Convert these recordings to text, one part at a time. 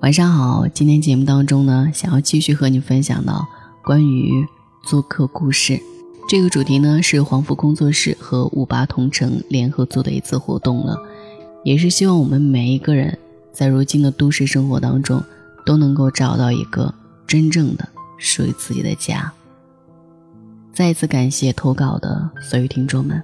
晚上好，今天节目当中呢，想要继续和你分享到关于做客故事这个主题呢，是黄福工作室和五八同城联合做的一次活动了，也是希望我们每一个人在如今的都市生活当中，都能够找到一个真正的属于自己的家。再一次感谢投稿的所有听众们。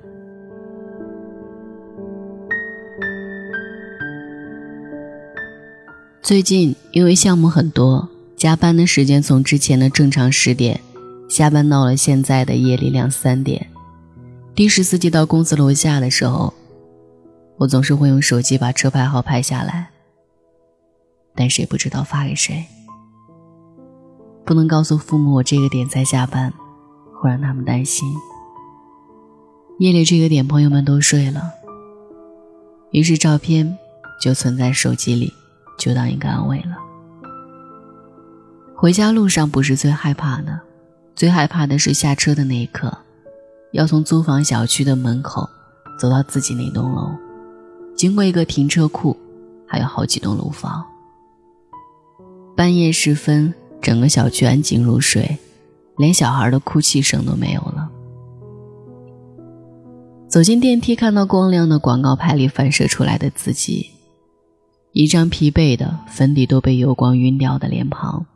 最近因为项目很多，加班的时间从之前的正常十点，下班到了现在的夜里两三点。的士司机到公司楼下的时候，我总是会用手机把车牌号拍下来，但谁不知道发给谁。不能告诉父母我这个点才下班，会让他们担心。夜里这个点，朋友们都睡了，于是照片就存在手机里。就当一个安慰了。回家路上不是最害怕的，最害怕的是下车的那一刻，要从租房小区的门口走到自己那栋楼，经过一个停车库，还有好几栋楼房。半夜时分，整个小区安静如水，连小孩的哭泣声都没有了。走进电梯，看到光亮的广告牌里反射出来的自己。一张疲惫的、粉底都被油光晕掉的脸庞。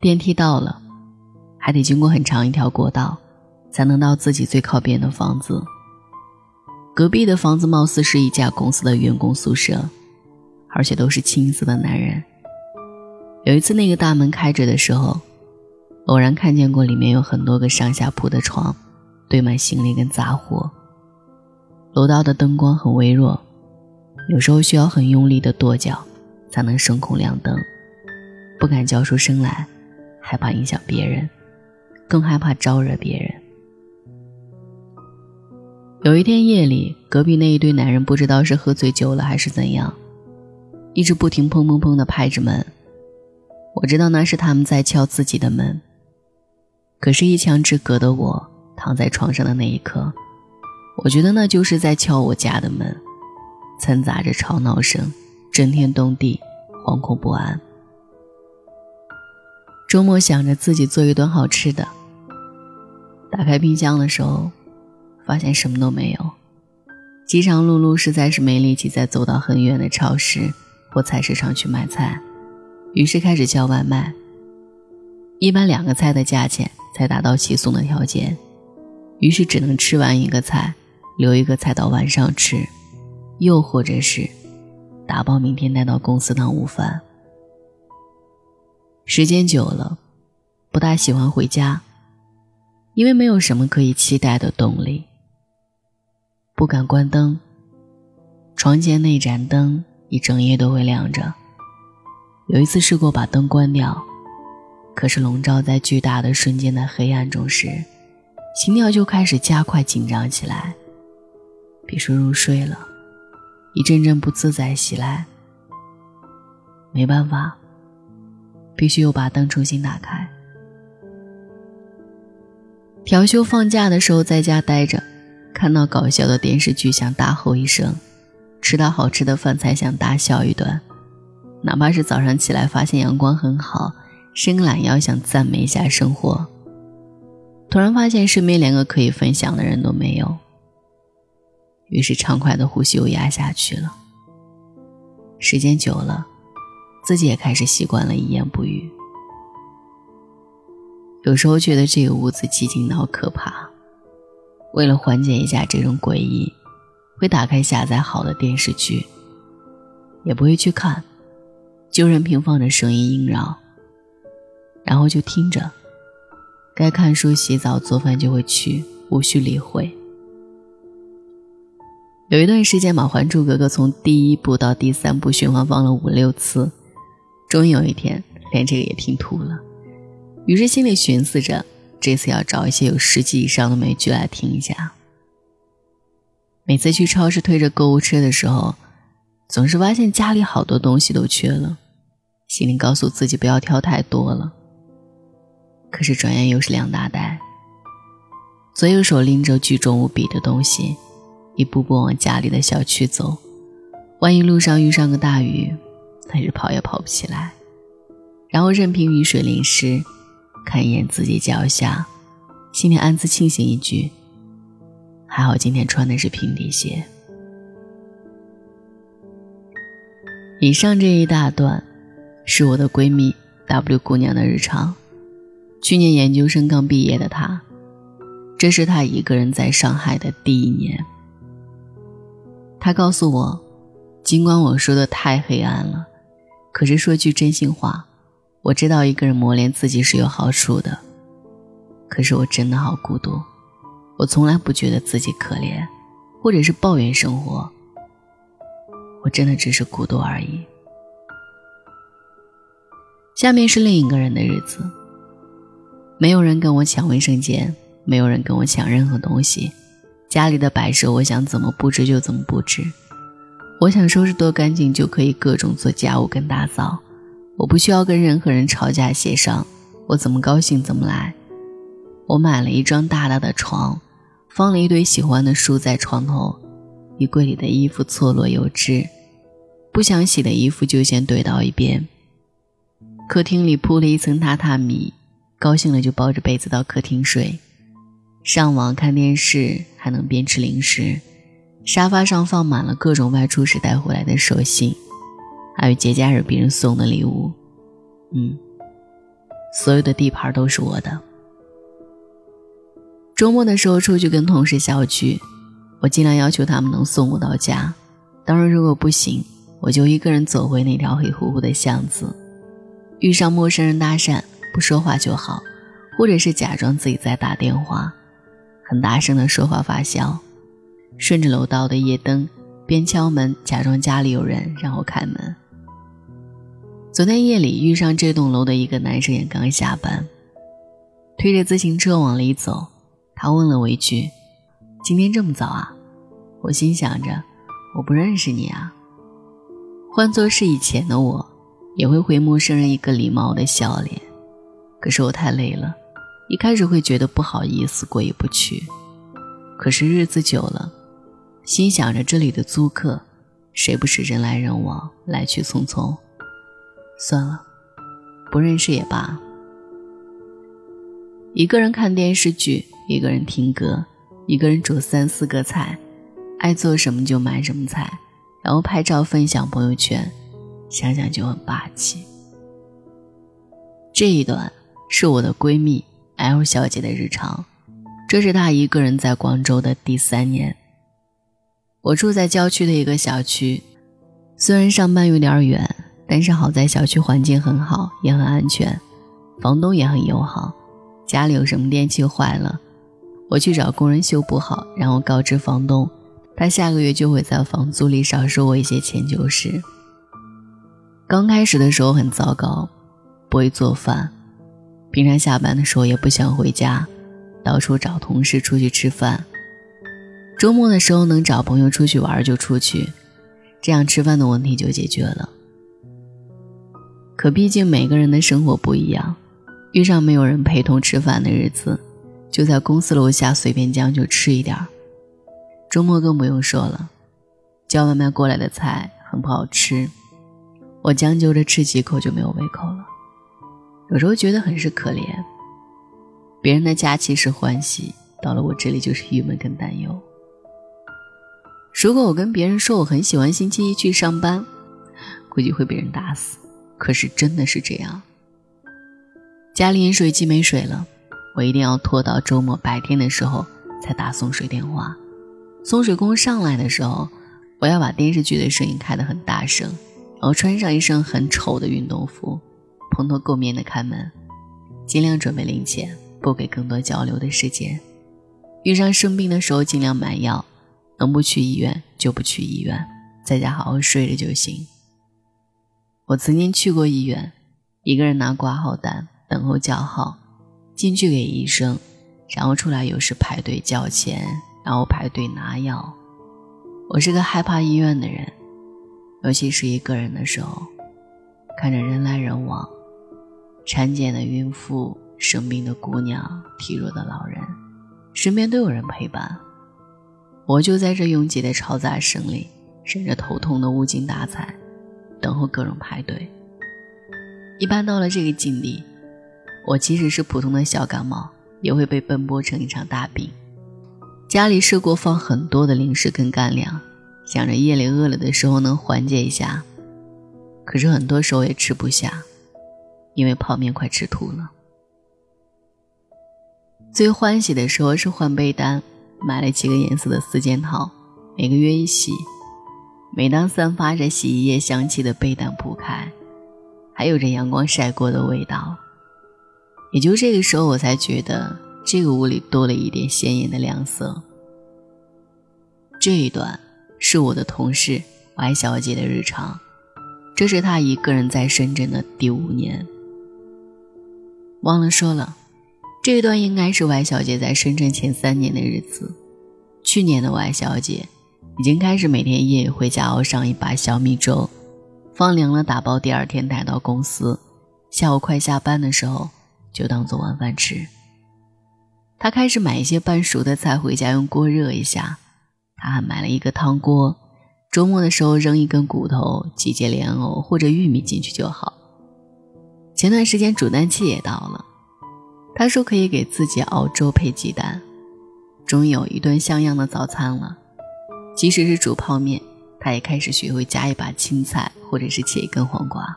电梯到了，还得经过很长一条过道，才能到自己最靠边的房子。隔壁的房子貌似是一家公司的员工宿舍，而且都是青丝的男人。有一次，那个大门开着的时候，偶然看见过里面有很多个上下铺的床，堆满行李跟杂货。楼道的灯光很微弱。有时候需要很用力的跺脚，才能声控亮灯。不敢叫出声来，害怕影响别人，更害怕招惹别人。有一天夜里，隔壁那一堆男人不知道是喝醉酒了还是怎样，一直不停砰砰砰的拍着门。我知道那是他们在敲自己的门。可是，一墙之隔的我躺在床上的那一刻，我觉得那就是在敲我家的门。掺杂着吵闹声，震天动地，惶恐不安。周末想着自己做一顿好吃的，打开冰箱的时候，发现什么都没有。饥肠辘辘，实在是没力气再走到很远的超市或菜市场去买菜，于是开始叫外卖。一般两个菜的价钱才达到起送的条件，于是只能吃完一个菜，留一个菜到晚上吃。又或者是打包明天带到公司当午饭。时间久了，不大喜欢回家，因为没有什么可以期待的动力。不敢关灯，床前那盏灯一整夜都会亮着。有一次试过把灯关掉，可是笼罩在巨大的瞬间的黑暗中时，心跳就开始加快紧张起来，别说入睡了。一阵阵不自在袭来，没办法，必须又把灯重新打开。调休放假的时候在家待着，看到搞笑的电视剧想大吼一声，吃到好吃的饭菜想大笑一顿，哪怕是早上起来发现阳光很好，伸个懒腰想赞美一下生活，突然发现身边连个可以分享的人都没有。于是，畅快的呼吸又压下去了。时间久了，自己也开始习惯了一言不语。有时候觉得这个屋子寂静到可怕，为了缓解一下这种诡异，会打开下载好的电视剧，也不会去看，就任凭放着声音萦绕，然后就听着，该看书、洗澡、做饭就会去，无需理会。有一段时间，《嘛，《还珠格格》从第一部到第三部循环放了五六次，终于有一天连这个也听吐了。于是心里寻思着，这次要找一些有十集以上的美剧来听一下。每次去超市推着购物车的时候，总是发现家里好多东西都缺了，心里告诉自己不要挑太多了。可是转眼又是两大袋，左右手拎着巨重无比的东西。一步步往家里的小区走，万一路上遇上个大雨，那是跑也跑不起来。然后任凭雨水淋湿，看一眼自己脚下，心里暗自庆幸一句：还好今天穿的是平底鞋。以上这一大段，是我的闺蜜 W 姑娘的日常。去年研究生刚毕业的她，这是她一个人在上海的第一年。他告诉我，尽管我说的太黑暗了，可是说句真心话，我知道一个人磨练自己是有好处的。可是我真的好孤独，我从来不觉得自己可怜，或者是抱怨生活。我真的只是孤独而已。下面是另一个人的日子。没有人跟我抢卫生间，没有人跟我抢任何东西。家里的摆设，我想怎么布置就怎么布置。我想收拾多干净就可以各种做家务跟打扫。我不需要跟任何人吵架协商，我怎么高兴怎么来。我买了一张大大的床，放了一堆喜欢的书在床头。衣柜里的衣服错落有致，不想洗的衣服就先堆到一边。客厅里铺了一层榻榻米，高兴了就抱着被子到客厅睡。上网看电视还能边吃零食。沙发上放满了各种外出时带回来的手信，还有节假日别人送的礼物。嗯，所有的地盘都是我的。周末的时候出去跟同事小聚。我尽量要求他们能送我到家，当然如果不行，我就一个人走回那条黑乎乎的巷子。遇上陌生人搭讪，不说话就好，或者是假装自己在打电话，很大声的说话发笑。顺着楼道的夜灯，边敲门假装家里有人，然后开门。昨天夜里遇上这栋楼的一个男生，也刚下班，推着自行车往里走，他问了我一句。今天这么早啊！我心想着，我不认识你啊。换做是以前的我，也会回陌生人一个礼貌的笑脸。可是我太累了，一开始会觉得不好意思，过意不去。可是日子久了，心想着这里的租客，谁不是人来人往，来去匆匆？算了，不认识也罢。一个人看电视剧，一个人听歌。一个人煮三四个菜，爱做什么就买什么菜，然后拍照分享朋友圈，想想就很霸气。这一段是我的闺蜜 L 小姐的日常，这是她一个人在广州的第三年。我住在郊区的一个小区，虽然上班有点远，但是好在小区环境很好，也很安全，房东也很友好。家里有什么电器坏了。我去找工人修补好，然后告知房东，他下个月就会在房租里少收我一些钱就是。刚开始的时候很糟糕，不会做饭，平常下班的时候也不想回家，到处找同事出去吃饭，周末的时候能找朋友出去玩就出去，这样吃饭的问题就解决了。可毕竟每个人的生活不一样，遇上没有人陪同吃饭的日子。就在公司楼下随便将就吃一点儿，周末更不用说了，叫外卖过来的菜很不好吃，我将就着吃几口就没有胃口了。有时候觉得很是可怜，别人的假期是欢喜，到了我这里就是郁闷跟担忧。如果我跟别人说我很喜欢星期一去上班，估计会被人打死。可是真的是这样，家里饮水机没水了。我一定要拖到周末白天的时候才打送水电话。送水工上来的时候，我要把电视剧的声音开得很大声，然后穿上一身很丑的运动服，蓬头垢面的开门，尽量准备零钱，不给更多交流的时间。遇上生病的时候尽量买药，能不去医院就不去医院，在家好好睡着就行。我曾经去过医院，一个人拿挂号单等候叫号。进去给医生，然后出来又是排队交钱，然后排队拿药。我是个害怕医院的人，尤其是一个人的时候，看着人来人往，产检的孕妇、生病的姑娘、体弱的老人，身边都有人陪伴，我就在这拥挤的嘈杂声里，忍着头痛的无精打采，等候各种排队。一般到了这个境地，我即使是普通的小感冒，也会被奔波成一场大病。家里试过放很多的零食跟干粮，想着夜里饿了的时候能缓解一下，可是很多时候也吃不下，因为泡面快吃吐了。最欢喜的时候是换被单，买了几个颜色的四件套，每个月一洗。每当散发着洗衣液香气的被单铺开。还有着阳光晒过的味道，也就这个时候，我才觉得这个屋里多了一点鲜艳的亮色。这一段是我的同事 Y 小姐的日常，这是她一个人在深圳的第五年。忘了说了，这一段应该是 Y 小姐在深圳前三年的日子。去年的 Y 小姐已经开始每天夜里回家熬上一把小米粥。放凉了，打包第二天带到公司。下午快下班的时候，就当做晚饭吃。他开始买一些半熟的菜回家，用锅热一下。他还买了一个汤锅，周末的时候扔一根骨头、几节莲藕或者玉米进去就好。前段时间煮蛋器也到了，他说可以给自己熬粥配鸡蛋，终于有一顿像样的早餐了。即使是煮泡面。他也开始学会加一把青菜，或者是切一根黄瓜。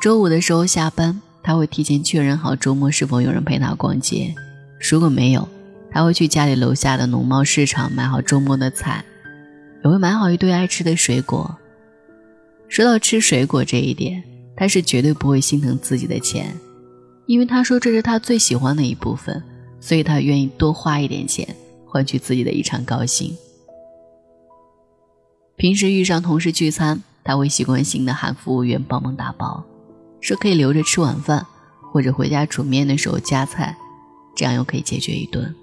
周五的时候下班，他会提前确认好周末是否有人陪他逛街。如果没有，他会去家里楼下的农贸市场买好周末的菜，也会买好一堆爱吃的水果。说到吃水果这一点，他是绝对不会心疼自己的钱，因为他说这是他最喜欢的一部分，所以他愿意多花一点钱，换取自己的一场高兴。平时遇上同事聚餐，他会习惯性的喊服务员帮忙打包，说可以留着吃晚饭，或者回家煮面的时候加菜，这样又可以解决一顿。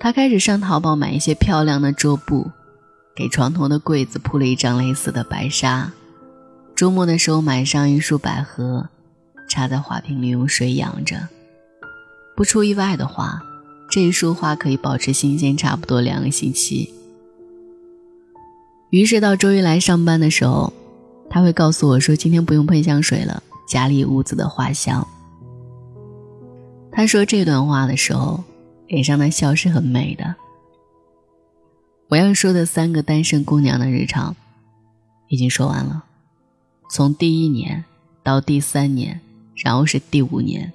他开始上淘宝买一些漂亮的桌布，给床头的柜子铺了一张类似的白纱。周末的时候买上一束百合，插在花瓶里用水养着。不出意外的话，这一束花可以保持新鲜差不多两个星期。于是到周一来上班的时候，他会告诉我说：“今天不用喷香水了，家里屋子的花香。”他说这段话的时候，脸上的笑是很美的。我要说的三个单身姑娘的日常，已经说完了，从第一年到第三年，然后是第五年，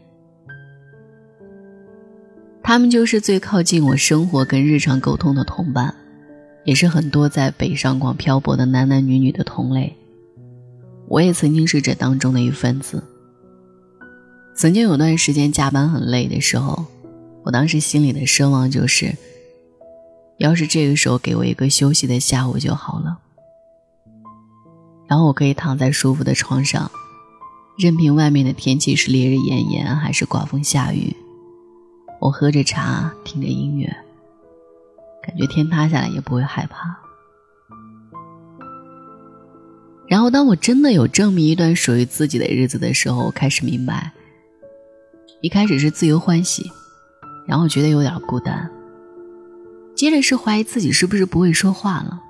他们就是最靠近我生活跟日常沟通的同伴。也是很多在北上广漂泊的男男女女的同类，我也曾经是这当中的一份子。曾经有段时间加班很累的时候，我当时心里的奢望就是，要是这个时候给我一个休息的下午就好了，然后我可以躺在舒服的床上，任凭外面的天气是烈日炎炎还是刮风下雨，我喝着茶，听着音乐。感觉天塌下来也不会害怕。然后，当我真的有这么一段属于自己的日子的时候，开始明白，一开始是自由欢喜，然后觉得有点孤单，接着是怀疑自己是不是不会说话了，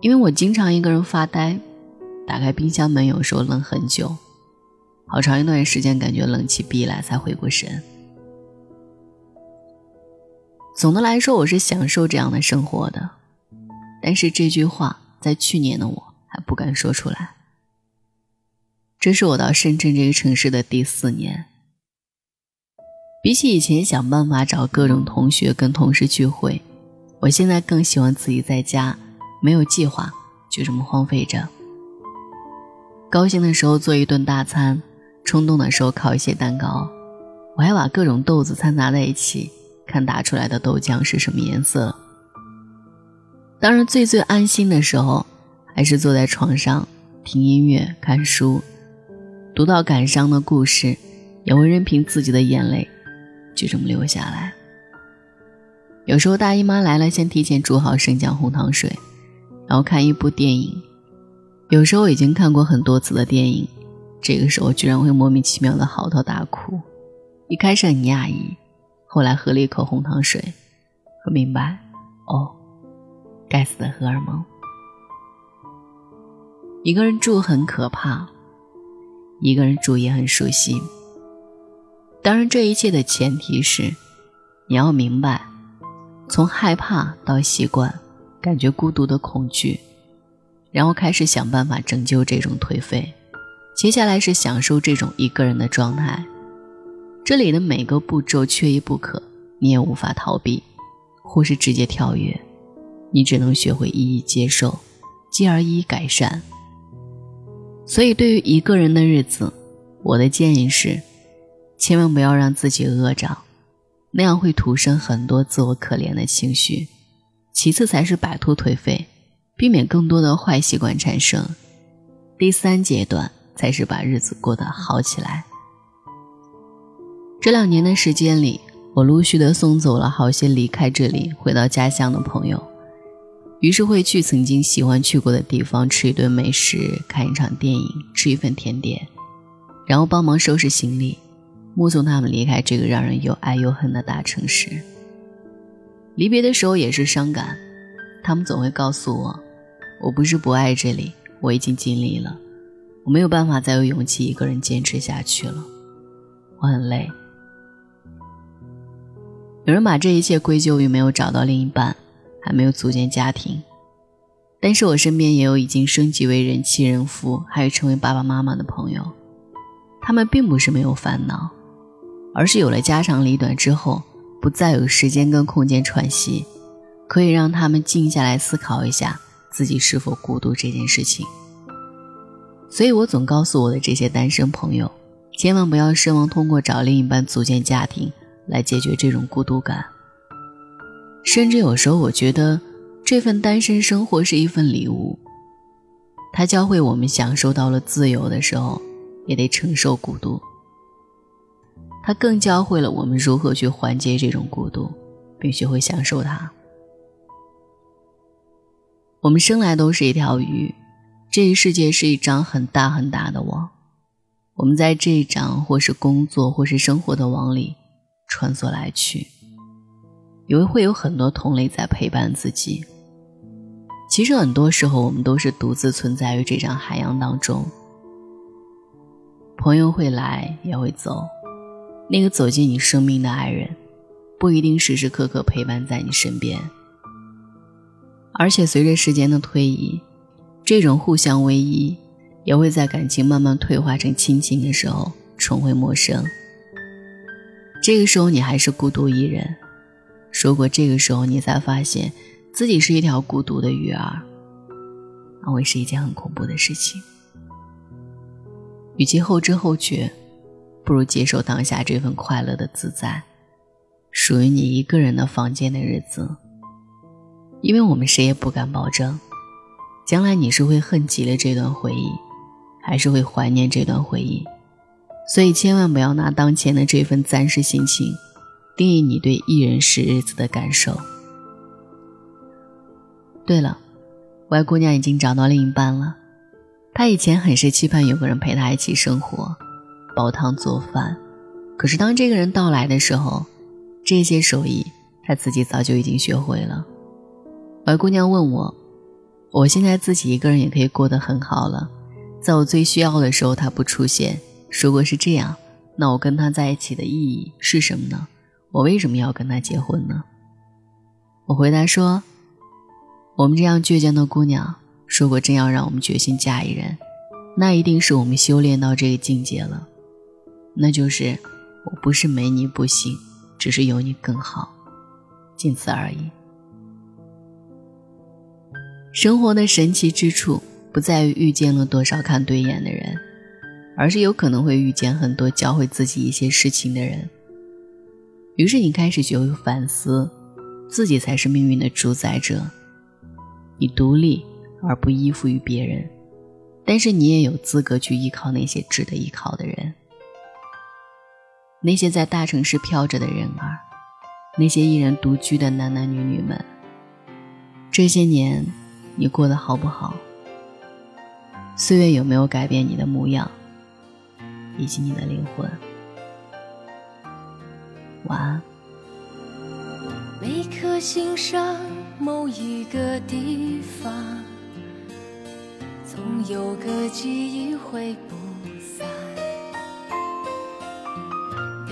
因为我经常一个人发呆，打开冰箱门，有时候愣很久，好长一段时间感觉冷气逼来才回过神。总的来说，我是享受这样的生活的，但是这句话在去年的我还不敢说出来。这是我到深圳这个城市的第四年，比起以前想办法找各种同学跟同事聚会，我现在更喜欢自己在家，没有计划，就这么荒废着。高兴的时候做一顿大餐，冲动的时候烤一些蛋糕，我还把各种豆子掺杂在一起。看打出来的豆浆是什么颜色。当然，最最安心的时候，还是坐在床上听音乐、看书，读到感伤的故事，也会任凭自己的眼泪就这么流下来。有时候大姨妈来了，先提前煮好生姜红糖水，然后看一部电影。有时候已经看过很多次的电影，这个时候居然会莫名其妙的嚎啕大哭。一开始很讶异。后来喝了一口红糖水，我明白，哦，该死的荷尔蒙。一个人住很可怕，一个人住也很舒心。当然，这一切的前提是，你要明白，从害怕到习惯，感觉孤独的恐惧，然后开始想办法拯救这种颓废，接下来是享受这种一个人的状态。这里的每个步骤缺一不可，你也无法逃避，或是直接跳跃，你只能学会一一接受，继而一一改善。所以，对于一个人的日子，我的建议是。千万不要让自己饿着，那样会徒生很多自我可怜的情绪。其次才是摆脱颓废，避免更多的坏习惯产生。第三阶段才是把日子过得好起来。这两年的时间里，我陆续的送走了好些离开这里回到家乡的朋友，于是会去曾经喜欢去过的地方吃一顿美食，看一场电影，吃一份甜点，然后帮忙收拾行李。目送他们离开这个让人又爱又恨的大城市。离别的时候也是伤感，他们总会告诉我：“我不是不爱这里，我已经尽力了，我没有办法再有勇气一个人坚持下去了，我很累。”有人把这一切归咎于没有找到另一半，还没有组建家庭，但是我身边也有已经升级为人妻人夫，还有成为爸爸妈妈的朋友，他们并不是没有烦恼。而是有了家长里短之后，不再有时间跟空间喘息，可以让他们静下来思考一下自己是否孤独这件事情。所以我总告诉我的这些单身朋友，千万不要奢望通过找另一半组建家庭来解决这种孤独感。甚至有时候，我觉得这份单身生活是一份礼物，它教会我们享受到了自由的时候，也得承受孤独。它更教会了我们如何去缓解这种孤独，并学会享受它。我们生来都是一条鱼，这一世界是一张很大很大的网，我们在这一张或是工作或是生活的网里穿梭来去，以为会有很多同类在陪伴自己。其实很多时候，我们都是独自存在于这张海洋当中，朋友会来也会走。那个走进你生命的爱人，不一定时时刻刻陪伴在你身边。而且随着时间的推移，这种互相偎依，也会在感情慢慢退化成亲情的时候，重回陌生。这个时候你还是孤独一人。如果这个时候你才发现自己是一条孤独的鱼儿，那会是一件很恐怖的事情。与其后知后觉。不如接受当下这份快乐的自在，属于你一个人的房间的日子。因为我们谁也不敢保证，将来你是会恨极了这段回忆，还是会怀念这段回忆。所以千万不要拿当前的这份暂时心情，定义你对一人时日子的感受。对了，外姑娘已经找到另一半了，她以前很是期盼有个人陪她一起生活。煲汤做饭，可是当这个人到来的时候，这些手艺他自己早就已经学会了。白姑娘问我：“我现在自己一个人也可以过得很好了，在我最需要的时候他不出现。如果是这样，那我跟他在一起的意义是什么呢？我为什么要跟他结婚呢？”我回答说：“我们这样倔强的姑娘，如果真要让我们决心嫁一人，那一定是我们修炼到这个境界了。”那就是我不是没你不行，只是有你更好，仅此而已。生活的神奇之处不在于遇见了多少看对眼的人，而是有可能会遇见很多教会自己一些事情的人。于是你开始学会反思，自己才是命运的主宰者。你独立而不依附于别人，但是你也有资格去依靠那些值得依靠的人。那些在大城市飘着的人儿，那些一人独居的男男女女们，这些年你过得好不好？岁月有没有改变你的模样，以及你的灵魂？晚安。每颗心上某一个地方，总有个记忆会不散。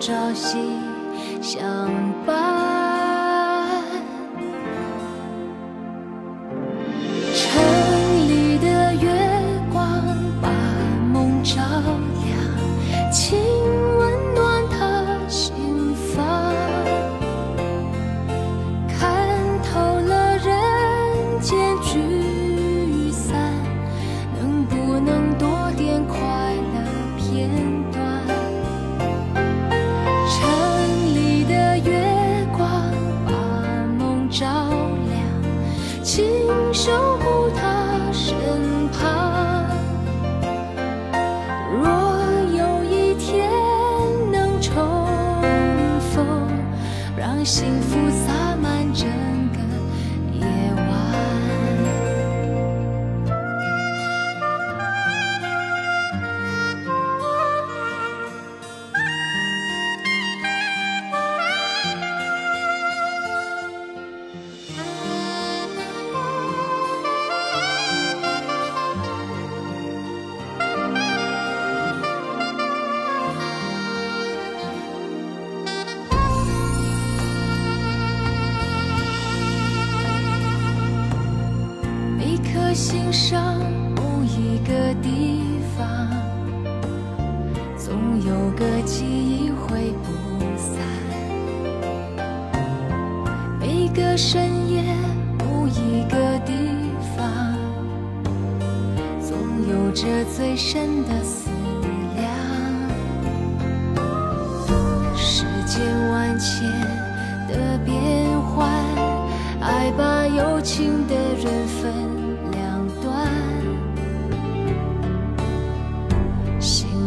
朝夕相伤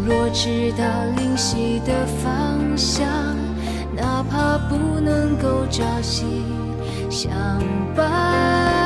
若知道灵犀的方向，哪怕不能够朝夕相伴。